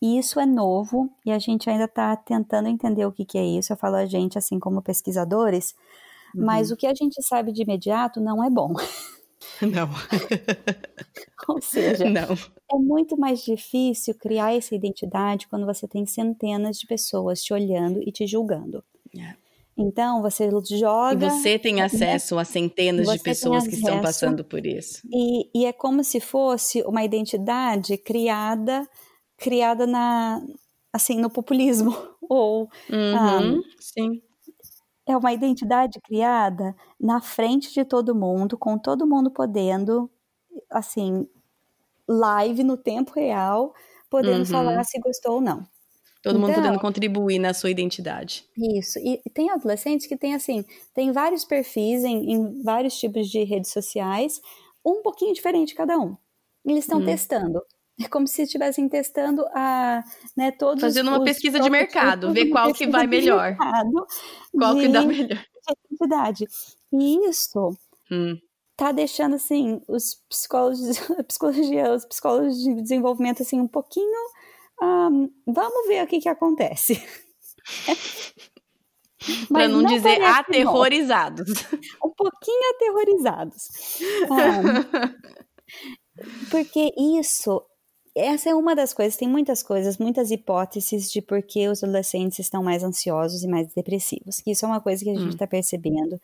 E isso é novo e a gente ainda está tentando entender o que, que é isso. Eu falo a gente, assim como pesquisadores, uhum. mas o que a gente sabe de imediato não é bom. Não. Ou seja, não. é muito mais difícil criar essa identidade quando você tem centenas de pessoas te olhando e te julgando. É. Então, você joga. E você tem acesso a centenas de pessoas que estão passando por isso. E, e, é como se fosse uma identidade criada criada na assim no populismo ou uhum, um, sim é uma identidade criada na frente de todo mundo, com todo mundo podendo, assim, live no tempo real, podendo uhum. falar se gostou ou não. Todo então, mundo podendo contribuir na sua identidade. Isso. E tem adolescentes que tem assim, tem vários perfis em, em vários tipos de redes sociais, um pouquinho diferente cada um. Eles estão uhum. testando. É como se estivessem testando a, né, todos Fazendo uma pesquisa de mercado, ver qual que vai melhor. Qual que dá melhor. Atividade. E isso hum. tá deixando, assim, os psicólogos, a psicologia, os psicólogos de desenvolvimento, assim, um pouquinho... Um, vamos ver o que que acontece. Para não, não, dizer aterrorizados. Um pouquinho aterrorizados. Um, porque isso essa é uma das coisas, tem muitas coisas, muitas hipóteses de por que os adolescentes estão mais ansiosos e mais depressivos. Isso é uma coisa que a gente está hum. percebendo.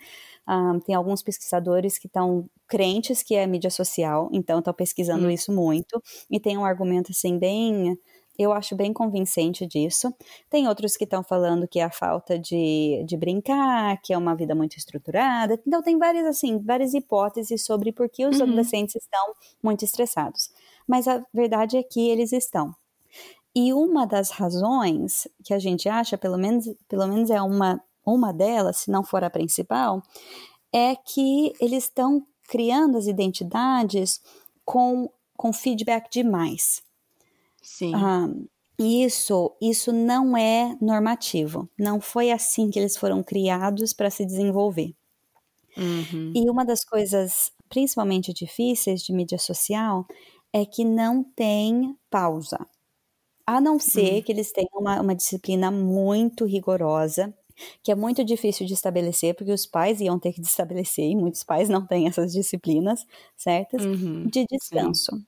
Um, tem alguns pesquisadores que estão crentes que é mídia social, então estão pesquisando hum. isso muito, e tem um argumento assim bem eu acho bem convincente disso. Tem outros que estão falando que é a falta de, de brincar, que é uma vida muito estruturada. Então, tem várias, assim, várias hipóteses sobre por que os uhum. adolescentes estão muito estressados mas a verdade é que eles estão. E uma das razões que a gente acha, pelo menos, pelo menos é uma, uma delas, se não for a principal, é que eles estão criando as identidades com, com feedback demais. Sim. Ah, isso, isso não é normativo. Não foi assim que eles foram criados para se desenvolver. Uhum. E uma das coisas principalmente difíceis de mídia social é que não tem pausa. A não ser hum. que eles tenham uma, uma disciplina muito rigorosa, que é muito difícil de estabelecer, porque os pais iam ter que estabelecer, e muitos pais não têm essas disciplinas certas, uhum, de descanso. Sim.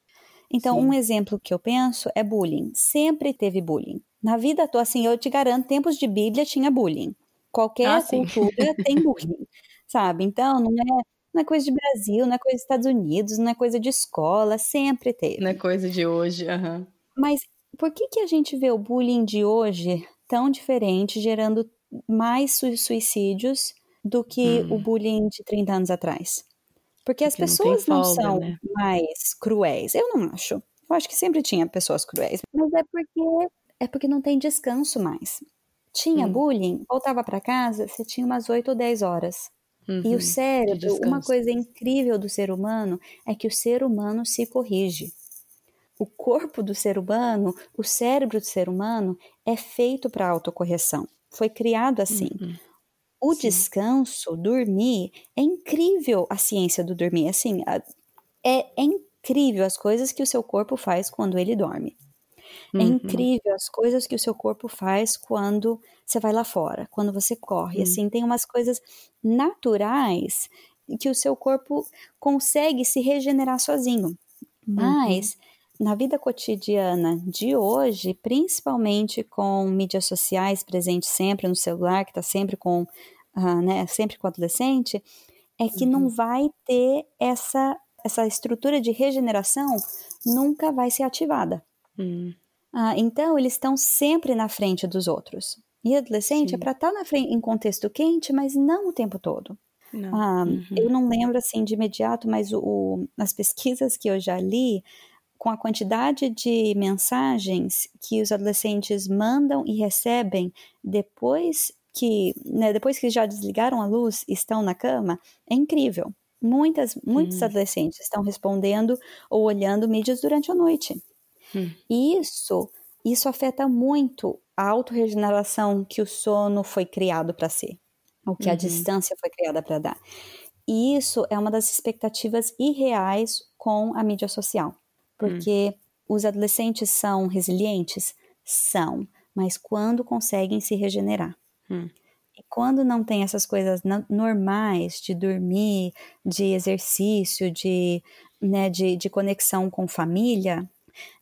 Então, sim. um exemplo que eu penso é bullying. Sempre teve bullying. Na vida toda, assim, eu te garanto, tempos de Bíblia tinha bullying. Qualquer ah, cultura tem bullying, sabe? Então, não é não é coisa de Brasil, não é coisa dos Estados Unidos, não é coisa de escola, sempre teve. Não é coisa de hoje, uhum. Mas por que, que a gente vê o bullying de hoje tão diferente, gerando mais suicídios do que hum. o bullying de 30 anos atrás? Porque, Porque as pessoas não, folga, não são né? mais cruéis. Eu não acho. Eu acho que sempre tinha pessoas cruéis. Mas é porque é porque não tem descanso mais. Tinha hum. bullying, voltava para casa, você tinha umas 8 ou 10 horas. Uhum, e o uhum. cérebro, uma coisa incrível do ser humano é que o ser humano se corrige. O corpo do ser humano, o cérebro do ser humano é feito para autocorreção. Foi criado assim. Uhum. O Sim. descanso, dormir, é incrível a ciência do dormir. Assim, é, é incrível as coisas que o seu corpo faz quando ele dorme. É uhum. É incrível as coisas que o seu corpo faz quando você vai lá fora, quando você corre. Uhum. Assim, tem umas coisas naturais que o seu corpo consegue se regenerar sozinho. Uhum. Mas uhum. na vida cotidiana de hoje, principalmente com mídias sociais presentes sempre no celular, que está sempre com, uh, né, sempre com o adolescente, é que não uhum. vai ter essa essa estrutura de regeneração nunca vai ser ativada. Hum. Ah, então, eles estão sempre na frente dos outros. E adolescente é Sim. é para estar tá na frente em contexto quente, mas não o tempo todo. Não. Ah, uhum. Eu não lembro assim de imediato, mas o, o, as pesquisas que eu já li, com a quantidade de mensagens que os adolescentes mandam e recebem depois que, né, depois que já desligaram a luz, estão na cama, é incrível. Muitas, muitos hum. adolescentes estão respondendo ou olhando mídias durante a noite. Hum. Isso, isso afeta muito a autorregeneração que o sono foi criado para ser, o que uhum. a distância foi criada para dar. E isso é uma das expectativas irreais com a mídia social, porque hum. os adolescentes são resilientes? São, mas quando conseguem se regenerar. Hum. E quando não tem essas coisas normais de dormir, de exercício, de, né, de, de conexão com família,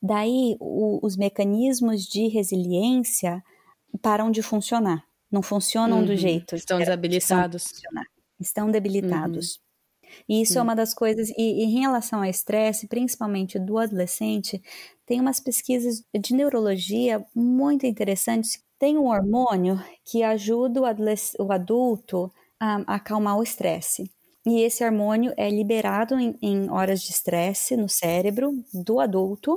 daí o, os mecanismos de resiliência param de funcionar. Não funcionam uhum. do jeito. Estão desabilitados. Estão debilitados. Uhum. E isso é uma das coisas, e, e em relação ao estresse, principalmente do adolescente, tem umas pesquisas de neurologia muito interessantes tem um hormônio que ajuda o, o adulto a, a acalmar o estresse. E esse hormônio é liberado em, em horas de estresse no cérebro do adulto,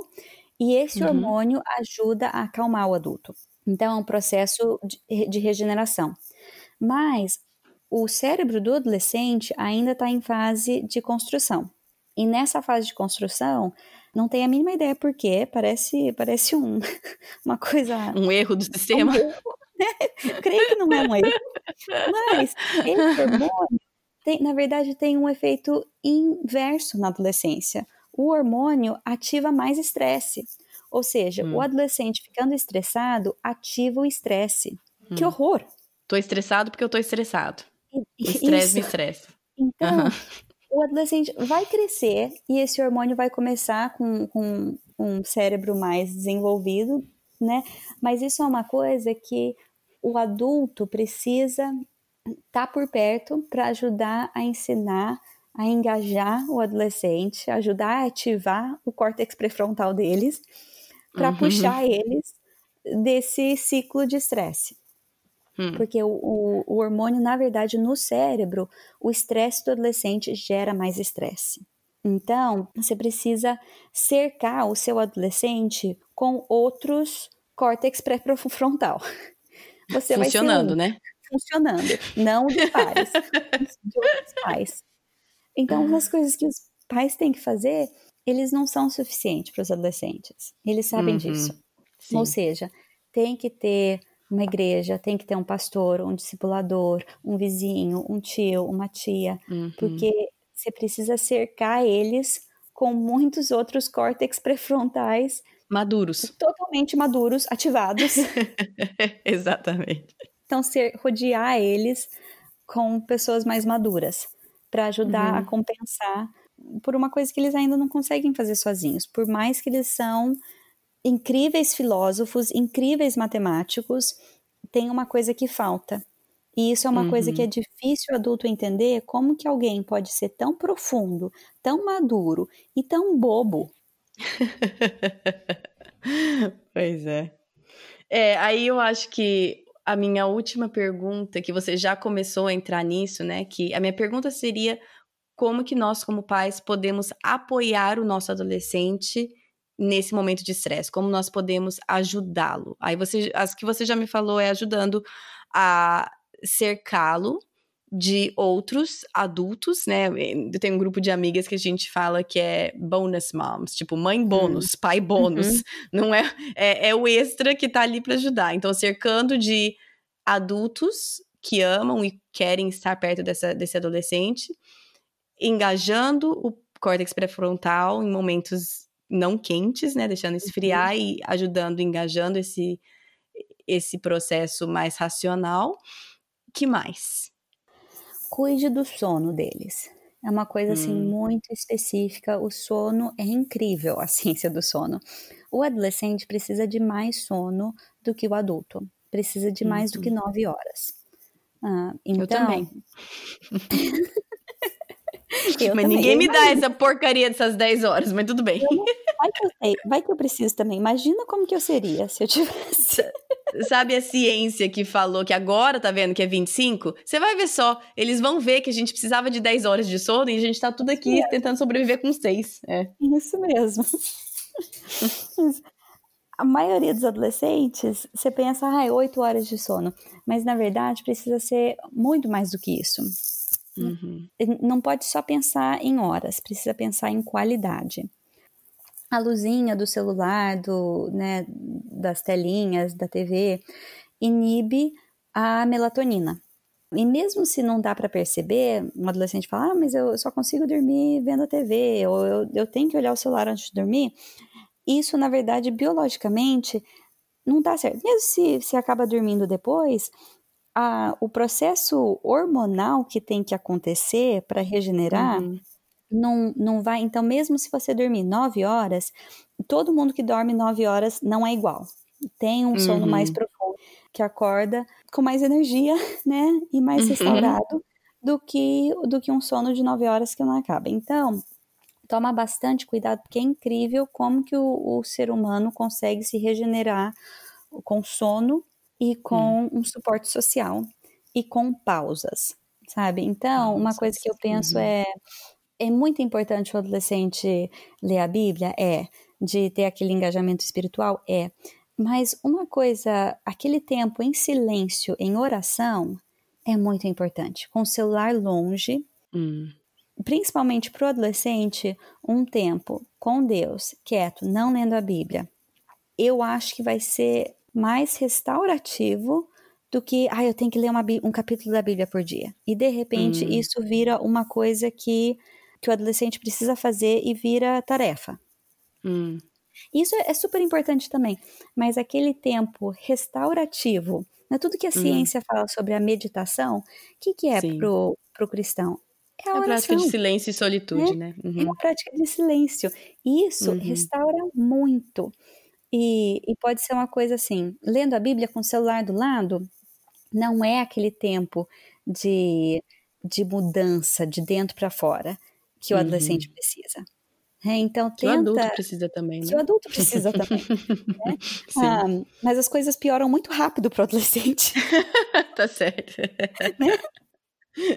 e esse uhum. hormônio ajuda a acalmar o adulto. Então, é um processo de, de regeneração. Mas o cérebro do adolescente ainda está em fase de construção. E nessa fase de construção, não tem a mínima ideia por quê, parece, parece um, uma coisa... Um erro do sistema. Um erro, né? Creio que não é um erro. Mas esse hormônio, tem, na verdade, tem um efeito inverso na adolescência. O hormônio ativa mais estresse. Ou seja, hum. o adolescente ficando estressado ativa o estresse. Hum. Que horror! Tô estressado porque eu tô estressado. Estresse me estressa. Então, uhum o adolescente vai crescer e esse hormônio vai começar com, com um cérebro mais desenvolvido, né? Mas isso é uma coisa que o adulto precisa tá por perto para ajudar a ensinar, a engajar o adolescente, ajudar a ativar o córtex pré-frontal deles, para uhum. puxar eles desse ciclo de estresse. Hum. Porque o, o, o, hormônio, na verdade, no cérebro, o estresse do adolescente gera mais estresse. Então, você precisa cercar o seu adolescente com outros córtex pré-frontal. Você Funcionando, um, né? Funcionando, não de pares, de outros pais. Então, as coisas que os pais têm que fazer, eles não são suficientes para os adolescentes. Eles sabem uhum. disso. Sim. Ou seja, tem que ter uma igreja tem que ter um pastor, um discipulador, um vizinho, um tio, uma tia, uhum. porque você precisa cercar eles com muitos outros córtex pré-frontais maduros, totalmente maduros, ativados. Exatamente. Então, ser, rodear eles com pessoas mais maduras para ajudar uhum. a compensar por uma coisa que eles ainda não conseguem fazer sozinhos, por mais que eles são incríveis filósofos, incríveis matemáticos, tem uma coisa que falta. E isso é uma uhum. coisa que é uhum. difícil o adulto entender, como que alguém pode ser tão profundo, tão maduro e tão bobo. pois é. É, aí eu acho que a minha última pergunta, que você já começou a entrar nisso, né? Que a minha pergunta seria como que nós, como pais, podemos apoiar o nosso adolescente nesse momento de estresse? Como nós podemos ajudá-lo? Aí você, as que você já me falou é ajudando a cercá-lo de outros adultos, né? Eu tenho um grupo de amigas que a gente fala que é bonus moms, tipo mãe bônus, uhum. pai bônus. Uhum. Não é, é, é o extra que tá ali para ajudar. Então cercando de adultos que amam e querem estar perto dessa, desse adolescente, engajando o córtex pré-frontal em momentos não quentes, né, deixando esfriar uhum. e ajudando, engajando esse esse processo mais racional. Que mais? Cuide do sono deles. É uma coisa assim hum. muito específica. O sono é incrível, a ciência do sono. O adolescente precisa de mais sono do que o adulto. Precisa de mais uhum. do que uhum. nove horas. Ah, então... Eu também. eu mas também. ninguém me dá essa porcaria dessas 10 horas, mas tudo bem. Não, vai, que eu sei, vai que eu preciso também. Imagina como que eu seria se eu tivesse. Sabe a ciência que falou que agora tá vendo que é 25? Você vai ver só, eles vão ver que a gente precisava de 10 horas de sono e a gente tá tudo aqui é. tentando sobreviver com 6. É. Isso mesmo. a maioria dos adolescentes, você pensa, ah, é 8 horas de sono. Mas na verdade precisa ser muito mais do que isso. Uhum. Não pode só pensar em horas, precisa pensar em qualidade a luzinha do celular, do, né, das telinhas, da TV, inibe a melatonina. E mesmo se não dá para perceber, um adolescente fala, ah, mas eu só consigo dormir vendo a TV, ou eu, eu tenho que olhar o celular antes de dormir, isso, na verdade, biologicamente, não dá certo. Mesmo se, se acaba dormindo depois, a, o processo hormonal que tem que acontecer para regenerar uhum não, não vai. Então, mesmo se você dormir nove horas, todo mundo que dorme nove horas não é igual. Tem um sono uhum. mais profundo, que acorda com mais energia, né? E mais uhum. restaurado do que, do que um sono de nove horas que não acaba. Então, toma bastante cuidado, porque é incrível como que o, o ser humano consegue se regenerar com sono e com uhum. um suporte social e com pausas, sabe? Então, uma coisa que eu penso uhum. é é muito importante o adolescente ler a Bíblia? É. De ter aquele engajamento espiritual? É. Mas uma coisa, aquele tempo em silêncio, em oração, é muito importante. Com o celular longe, hum. principalmente para o adolescente, um tempo com Deus, quieto, não lendo a Bíblia, eu acho que vai ser mais restaurativo do que, ah, eu tenho que ler uma, um capítulo da Bíblia por dia. E de repente hum. isso vira uma coisa que que o adolescente precisa fazer e vira tarefa. Hum. Isso é super importante também, mas aquele tempo restaurativo, né, tudo que a hum. ciência fala sobre a meditação, o que, que é para o cristão? É a, é prática de silêncio e solitude, né? né? Uhum. É uma prática de silêncio. Isso uhum. restaura muito. E, e pode ser uma coisa assim, lendo a Bíblia com o celular do lado, não é aquele tempo de, de mudança de dentro para fora que o adolescente uhum. precisa. É, então tenta. Que o adulto precisa também. Né? Que o adulto precisa também. né? ah, mas as coisas pioram muito rápido para o adolescente. tá certo. Né?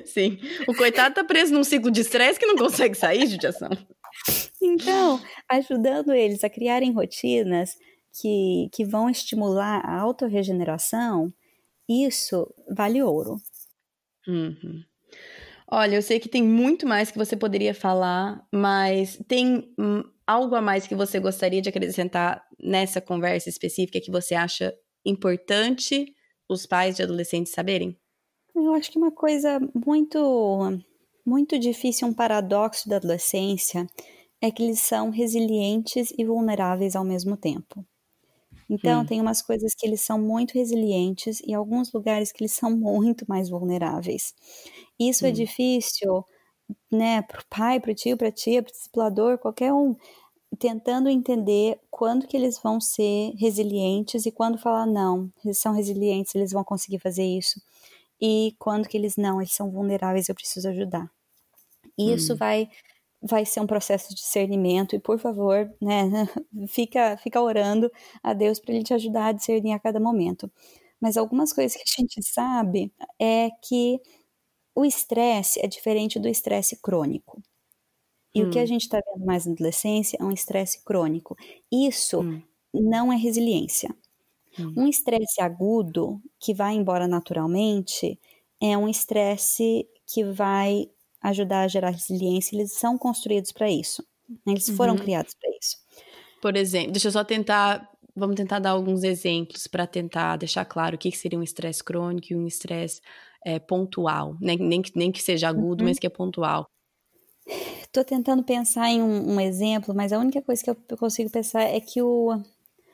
Sim. O coitado tá preso num ciclo de estresse que não consegue sair, judiação. Então, ajudando eles a criarem rotinas que, que vão estimular a autorregeneração, isso vale ouro. Uhum. Olha, eu sei que tem muito mais que você poderia falar, mas tem hum, algo a mais que você gostaria de acrescentar nessa conversa específica que você acha importante os pais de adolescentes saberem? Eu acho que uma coisa muito muito difícil, um paradoxo da adolescência, é que eles são resilientes e vulneráveis ao mesmo tempo. Então, hum. tem umas coisas que eles são muito resilientes e alguns lugares que eles são muito mais vulneráveis. Isso é hum. é difícil, né, para o pai, para o tio, para a tia, para o discipulador, qualquer um, tentando entender quando que eles vão ser resilientes e quando falar não, eles são resilientes, eles vão conseguir fazer isso. E quando que eles não, eles são vulneráveis, eu preciso ajudar. Isso hum. vai vai ser um processo de discernimento e por favor, né, fica fica orando a Deus para ele te ajudar a discernir a cada momento. Mas algumas coisas que a gente sabe é que o estresse é diferente do estresse crônico. E hum. o que a hum. gente está vendo mais na adolescência é um estresse crônico. Isso hum. não é resiliência. Hum. Um estresse agudo, que vai embora naturalmente, é um estresse que vai ajudar a gerar resiliência, eles são construídos para isso. Né? Eles foram uhum. criados para isso. Por exemplo, deixa eu só tentar, vamos tentar dar alguns exemplos para tentar deixar claro o que, seria um estresse crônico e um estresse é, pontual, né? nem, que, nem que seja agudo, uhum. mas que é pontual. Estou tentando pensar em um, um, exemplo, mas a única coisa que eu consigo pensar é que o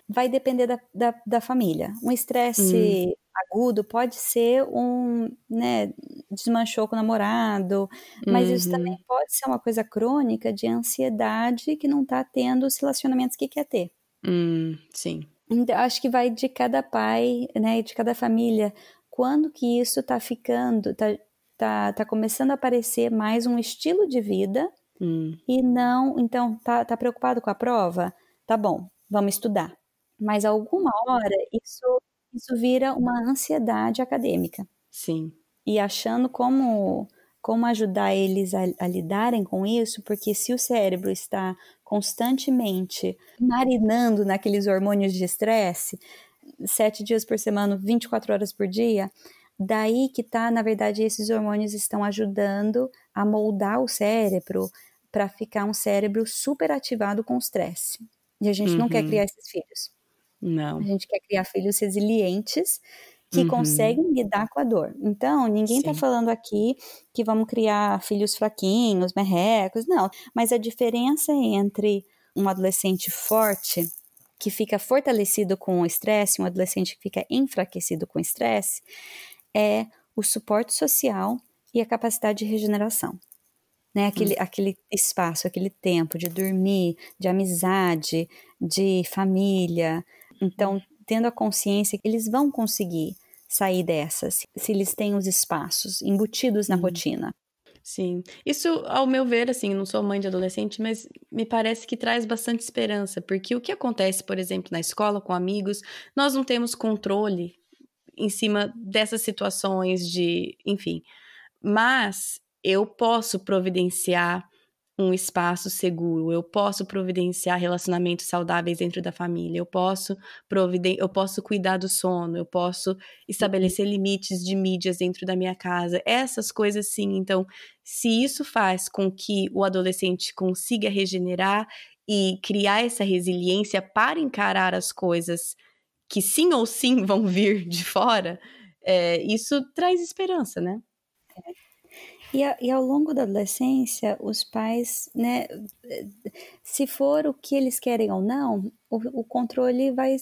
vai depender da, da, da família. Um estresse hum. Agudo pode ser um, né, desmanchou com o namorado, mas uhum. isso também pode ser uma coisa crônica de ansiedade que não está tendo os relacionamentos que quer ter. Hum, sim. Então, acho que vai de cada pai, né, de cada família, quando que isso está ficando, está tá, tá começando a aparecer mais um estilo de vida hum. e não, então, tá, tá preocupado com a prova? Tá bom, vamos estudar. Mas alguma hora isso, isso vira uma ansiedade acadêmica. Sim. E achando como, como ajudar eles a, a lidarem com isso, porque se o cérebro está constantemente marinando naqueles hormônios de estresse, sete dias por semana, 24 horas por dia, daí que tá, na verdade, esses hormônios estão ajudando a moldar o cérebro para ficar um cérebro super ativado com o estresse. E a gente uhum. não quer uhum. criar esses filhos. Não. A gente quer criar filhos resilientes que uhum. conseguem lidar com a dor. Então, ninguém está falando aqui que vamos criar filhos fraquinhos, merrecos, não. Mas a diferença entre um adolescente forte, que fica fortalecido com o estresse, um adolescente que fica enfraquecido com o estresse, é o suporte social e a capacidade de regeneração. Né, aquele, hum. aquele espaço, aquele tempo de dormir, de amizade, de família, então, tendo a consciência que eles vão conseguir sair dessas, se eles têm os espaços embutidos na uhum. rotina. Sim. Isso, ao meu ver, assim, não sou mãe de adolescente, mas me parece que traz bastante esperança, porque o que acontece, por exemplo, na escola com amigos, nós não temos controle em cima dessas situações de, enfim. Mas eu posso providenciar um espaço seguro, eu posso providenciar relacionamentos saudáveis dentro da família, eu posso providen eu posso cuidar do sono, eu posso estabelecer limites de mídias dentro da minha casa, essas coisas sim. Então, se isso faz com que o adolescente consiga regenerar e criar essa resiliência para encarar as coisas que sim ou sim vão vir de fora, é, isso traz esperança, né? É. E, a, e, ao longo da adolescência, os pais, né, se for o que eles querem ou não, o, o controle vai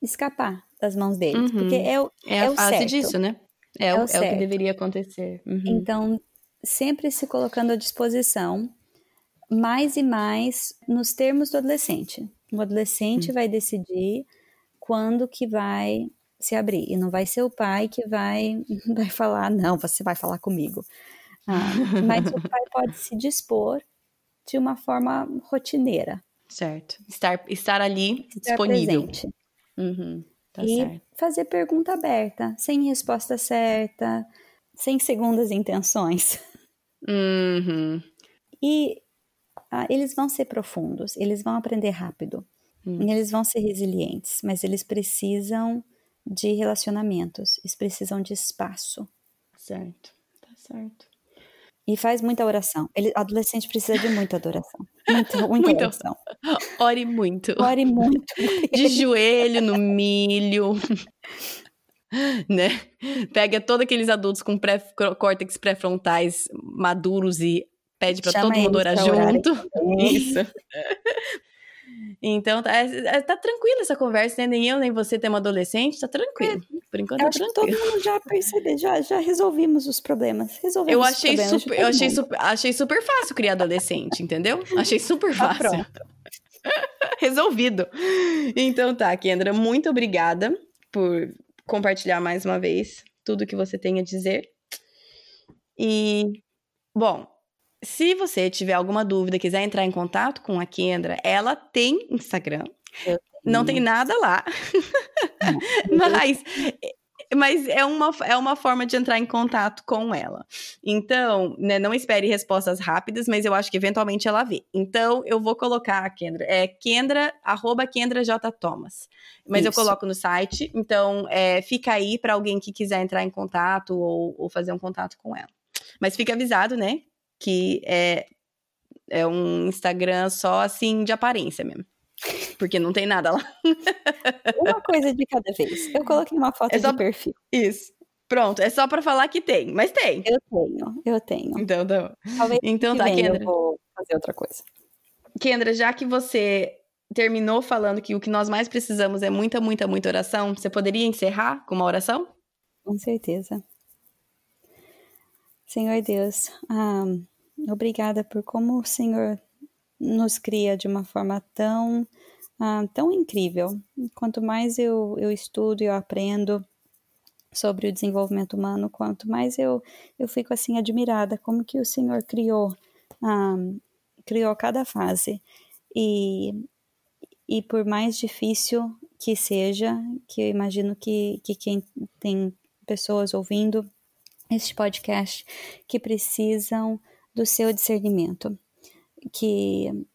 escapar das mãos deles, uhum. porque é, o, é, é a fase certo. disso, né? É, é, o, é o que deveria acontecer. Uhum. Então, sempre se colocando à disposição, mais e mais nos termos do adolescente. O adolescente uhum. vai decidir quando que vai se abrir. E não vai ser o pai que vai, vai falar, não, você vai falar comigo. Ah, mas o pai pode se dispor de uma forma rotineira. Certo. Estar, estar ali estar disponível. Presente. Uhum, tá e certo. fazer pergunta aberta, sem resposta certa, sem segundas intenções. Uhum. E ah, eles vão ser profundos, eles vão aprender rápido, uhum. eles vão ser resilientes, mas eles precisam de relacionamentos, eles precisam de espaço. Certo, tá certo. E faz muita oração. Ele, adolescente precisa de muita adoração. Muita, muita muito. oração. Ore muito. Ore muito. De joelho no milho. né? Pega todos aqueles adultos com pré, córtex pré-frontais maduros e pede para todo mundo orar junto. Isso. Então, tá, é, é, tá tranquila essa conversa, né? Nem eu, nem você temos adolescente, tá tranquilo. É, Por enquanto, tá tranquilo. todo mundo já percebeu, já, já resolvimos os problemas. Resolvemos eu achei super, eu achei super, achei super fácil criar adolescente, entendeu? Achei super tá fácil. Tá Resolvido. Então tá, Kendra, muito obrigada por compartilhar mais uma vez tudo que você tem a dizer. E, bom, se você tiver alguma dúvida, quiser entrar em contato com a Kendra, ela tem Instagram. Não tem nada lá. mas mas é uma, é uma forma de entrar em contato com ela. Então, né, não espere respostas rápidas, mas eu acho que eventualmente ela vê. Então, eu vou colocar a Kendra. É Kendra, arroba Kendra J. Thomas. Mas Isso. eu coloco no site. Então, é, fica aí para alguém que quiser entrar em contato ou, ou fazer um contato com ela. Mas fique avisado, né? Que é, é um Instagram só assim de aparência mesmo. Porque não tem nada lá. Uma coisa de cada vez. Eu coloquei uma foto é só... de perfil. Isso. Pronto, é só para falar que tem, mas tem. Eu tenho, eu tenho. Então, tá. Talvez então tá, Kendra. Eu vou fazer outra coisa. Kendra, já que você terminou falando que o que nós mais precisamos é muita, muita, muita oração, você poderia encerrar com uma oração? Com certeza. Senhor Deus, ah, obrigada por como o Senhor nos cria de uma forma tão, ah, tão incrível. Quanto mais eu, eu estudo e eu aprendo, sobre o desenvolvimento humano, quanto mais eu, eu fico assim admirada como que o Senhor criou, um, criou cada fase. E, e por mais difícil que seja, que eu imagino que, que quem tem pessoas ouvindo este podcast que precisam do seu discernimento, que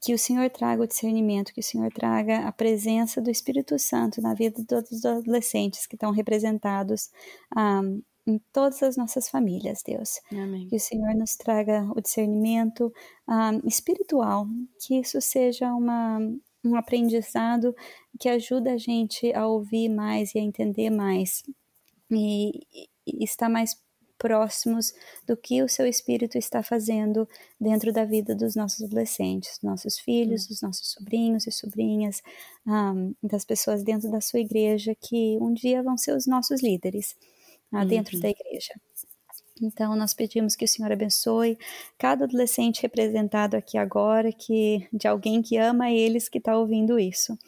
que o Senhor traga o discernimento, que o Senhor traga a presença do Espírito Santo na vida de todos os adolescentes que estão representados um, ah, em todas as nossas famílias, Deus. Amém. Que o Senhor nos traga o discernimento um, ah, espiritual, que isso seja uma, um aprendizado que ajuda a gente a ouvir mais e a entender mais e, e estar mais próximos do que o seu espírito está fazendo dentro da vida dos nossos adolescentes, nossos filhos, dos nossos sobrinhos e sobrinhas, um, das pessoas dentro da sua igreja que um dia vão ser os nossos líderes uh, dentro uhum. da igreja. Então, nós pedimos que o Senhor abençoe cada adolescente representado aqui agora, que de alguém que ama eles que está ouvindo isso.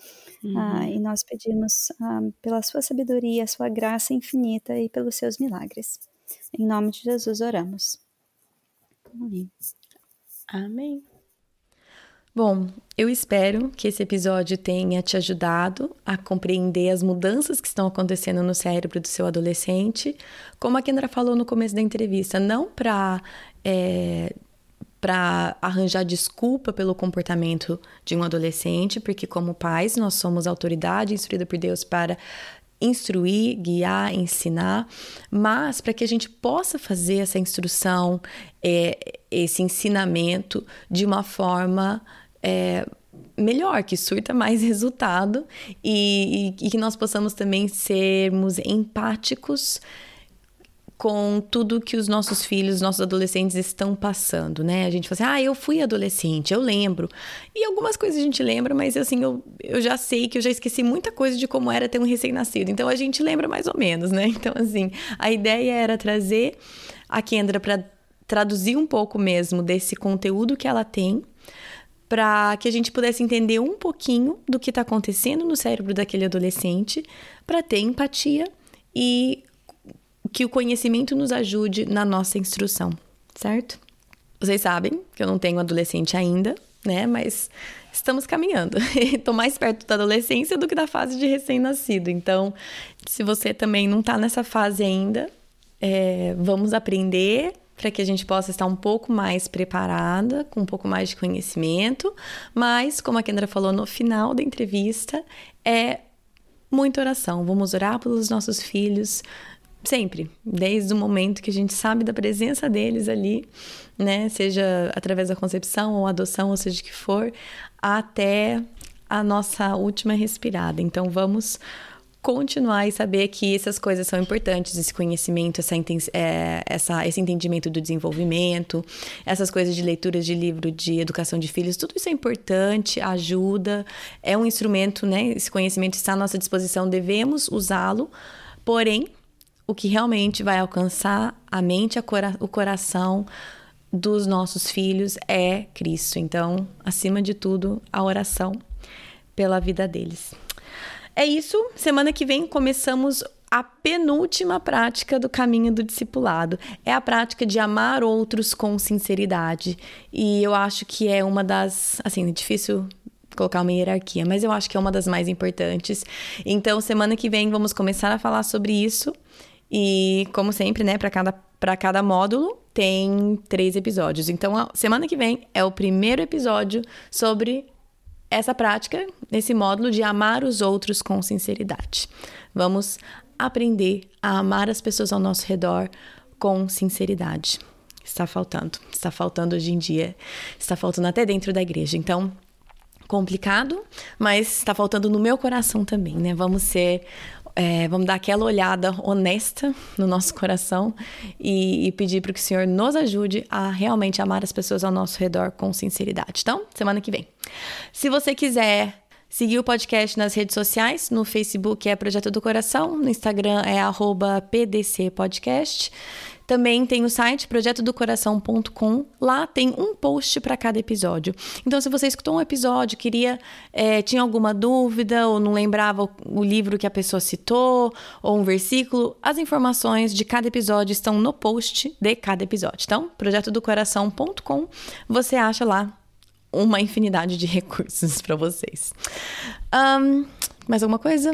Uhum. Ah, e nós pedimos ah, pela sua sabedoria, sua graça infinita e pelos seus milagres. Em nome de Jesus oramos. Amém. Amém. Bom, eu espero que esse episódio tenha te ajudado a compreender as mudanças que estão acontecendo no cérebro do seu adolescente. Como a Kendra falou no começo da entrevista, não para é, para arranjar desculpa pelo comportamento de um adolescente, porque como pais nós somos autoridade instruída por Deus para instruir, guiar, ensinar, mas para que a gente possa fazer essa instrução, é, esse ensinamento de uma forma é, melhor, que surta mais resultado e, e, e que nós possamos também sermos empáticos com tudo que os nossos filhos, nossos adolescentes estão passando, né? A gente fala assim, ah, eu fui adolescente, eu lembro. E algumas coisas a gente lembra, mas assim, eu, eu já sei que eu já esqueci muita coisa de como era ter um recém-nascido. Então a gente lembra mais ou menos, né? Então, assim, a ideia era trazer a Kendra para traduzir um pouco mesmo desse conteúdo que ela tem para que a gente pudesse entender um pouquinho do que está acontecendo no cérebro daquele adolescente, para ter empatia e que o conhecimento nos ajude na nossa instrução, certo? Vocês sabem que eu não tenho adolescente ainda, né? Mas estamos caminhando. Estou mais perto da adolescência do que da fase de recém-nascido. Então, se você também não está nessa fase ainda, é, vamos aprender para que a gente possa estar um pouco mais preparada, com um pouco mais de conhecimento. Mas, como a Kendra falou no final da entrevista, é muita oração. Vamos orar pelos nossos filhos, Sempre, desde o momento que a gente sabe da presença deles ali, né? Seja através da concepção ou adoção, ou seja que for, até a nossa última respirada. Então vamos continuar e saber que essas coisas são importantes, esse conhecimento, essa, é, essa, esse entendimento do desenvolvimento, essas coisas de leitura de livro de educação de filhos, tudo isso é importante, ajuda, é um instrumento, né? Esse conhecimento está à nossa disposição, devemos usá-lo, porém o que realmente vai alcançar a mente, a cora o coração dos nossos filhos é Cristo. Então, acima de tudo, a oração pela vida deles. É isso. Semana que vem começamos a penúltima prática do caminho do discipulado. É a prática de amar outros com sinceridade. E eu acho que é uma das. Assim, é difícil colocar uma hierarquia, mas eu acho que é uma das mais importantes. Então, semana que vem vamos começar a falar sobre isso. E, como sempre, né, para cada, cada módulo tem três episódios. Então, semana que vem é o primeiro episódio sobre essa prática, esse módulo de amar os outros com sinceridade. Vamos aprender a amar as pessoas ao nosso redor com sinceridade. Está faltando, está faltando hoje em dia, está faltando até dentro da igreja. Então, complicado, mas está faltando no meu coração também, né? Vamos ser é, vamos dar aquela olhada honesta no nosso coração e, e pedir para que o Senhor nos ajude a realmente amar as pessoas ao nosso redor com sinceridade. Então, semana que vem. Se você quiser seguir o podcast nas redes sociais, no Facebook é Projeto do Coração, no Instagram é @pdcpodcast. Também tem o site projetodocoração.com. Lá tem um post para cada episódio. Então, se você escutou um episódio, queria, é, tinha alguma dúvida ou não lembrava o, o livro que a pessoa citou ou um versículo, as informações de cada episódio estão no post de cada episódio. Então, projetodocoração.com, você acha lá uma infinidade de recursos para vocês. Um, mais alguma coisa?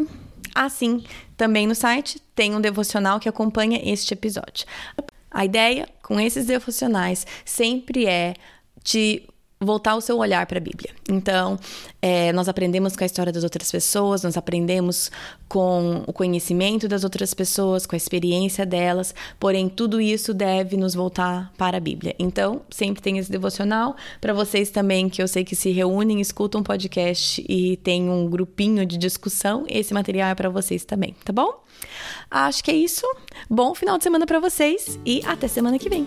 Assim, também no site tem um devocional que acompanha este episódio. A ideia com esses devocionais sempre é te voltar o seu olhar para a Bíblia. Então, é, nós aprendemos com a história das outras pessoas, nós aprendemos com o conhecimento das outras pessoas, com a experiência delas, porém, tudo isso deve nos voltar para a Bíblia. Então, sempre tem esse devocional. Para vocês também, que eu sei que se reúnem, escutam um podcast e tem um grupinho de discussão, esse material é para vocês também, tá bom? Acho que é isso. Bom final de semana para vocês e até semana que vem.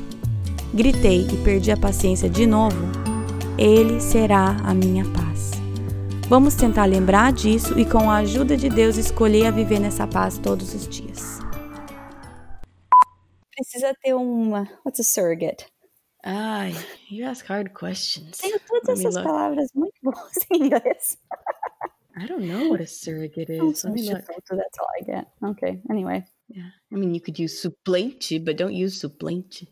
gritei e perdi a paciência de novo, Ele será a minha paz. Vamos tentar lembrar disso e, com a ajuda de Deus, escolher a viver nessa paz todos os dias. Precisa ter uma. What's a surrogate? Ai, you ask hard questions. Tenho todas essas look. palavras muito boas em inglês. I don't know what a surrogate is. Let me look. That's all I get. Okay, anyway. Yeah. I mean, you could use suplente, but don't use suplente.